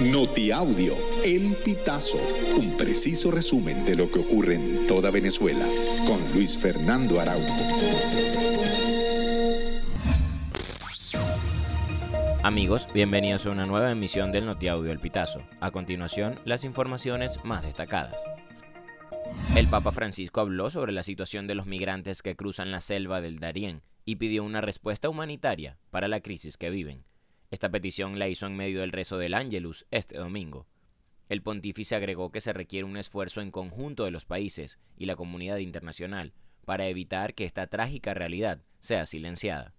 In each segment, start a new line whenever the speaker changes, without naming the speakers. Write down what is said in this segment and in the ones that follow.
Notiaudio, El Pitazo, un preciso resumen de lo que ocurre en toda Venezuela, con Luis Fernando Araújo.
Amigos, bienvenidos a una nueva emisión del Notiaudio El Pitazo. A continuación, las informaciones más destacadas. El Papa Francisco habló sobre la situación de los migrantes que cruzan la selva del Darién y pidió una respuesta humanitaria para la crisis que viven. Esta petición la hizo en medio del rezo del Ángelus este domingo. El pontífice agregó que se requiere un esfuerzo en conjunto de los países y la comunidad internacional para evitar que esta trágica realidad sea silenciada.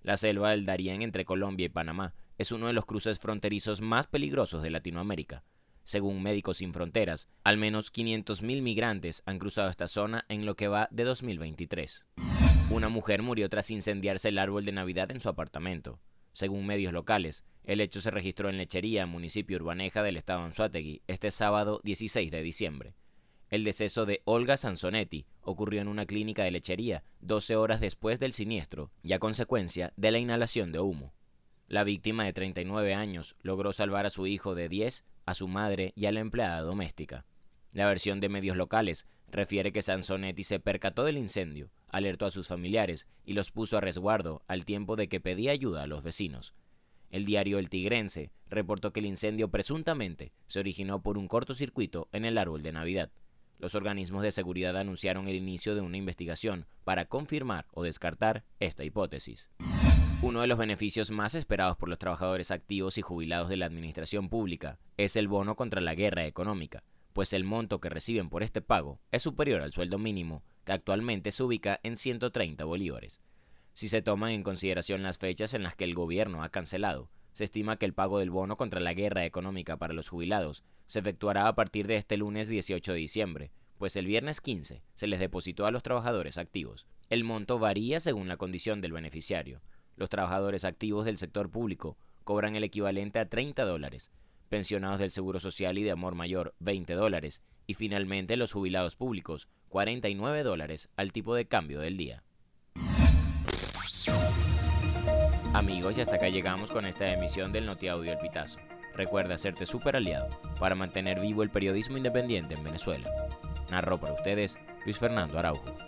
La selva del Darién entre Colombia y Panamá es uno de los cruces fronterizos más peligrosos de Latinoamérica. Según Médicos Sin Fronteras, al menos 500.000 migrantes han cruzado esta zona en lo que va de 2023. Una mujer murió tras incendiarse el árbol de Navidad en su apartamento. Según medios locales, el hecho se registró en Lechería, municipio urbaneja del estado Anzuategui, este sábado 16 de diciembre. El deceso de Olga Sansonetti ocurrió en una clínica de lechería 12 horas después del siniestro y a consecuencia de la inhalación de humo. La víctima de 39 años logró salvar a su hijo de 10, a su madre y a la empleada doméstica. La versión de medios locales refiere que Sansonetti se percató del incendio, alertó a sus familiares y los puso a resguardo al tiempo de que pedía ayuda a los vecinos. El diario El Tigrense reportó que el incendio presuntamente se originó por un cortocircuito en el árbol de Navidad. Los organismos de seguridad anunciaron el inicio de una investigación para confirmar o descartar esta hipótesis. Uno de los beneficios más esperados por los trabajadores activos y jubilados de la administración pública es el bono contra la guerra económica, pues el monto que reciben por este pago es superior al sueldo mínimo, que actualmente se ubica en 130 bolívares. Si se toman en consideración las fechas en las que el gobierno ha cancelado, se estima que el pago del bono contra la guerra económica para los jubilados se efectuará a partir de este lunes 18 de diciembre, pues el viernes 15 se les depositó a los trabajadores activos. El monto varía según la condición del beneficiario. Los trabajadores activos del sector público cobran el equivalente a 30 dólares, pensionados del Seguro Social y de Amor Mayor 20 dólares y finalmente los jubilados públicos 49 dólares al tipo de cambio del día. Amigos, y hasta acá llegamos con esta emisión del Notiaudio El Pitazo. Recuerda hacerte super aliado para mantener vivo el periodismo independiente en Venezuela. Narró para ustedes Luis Fernando Araujo.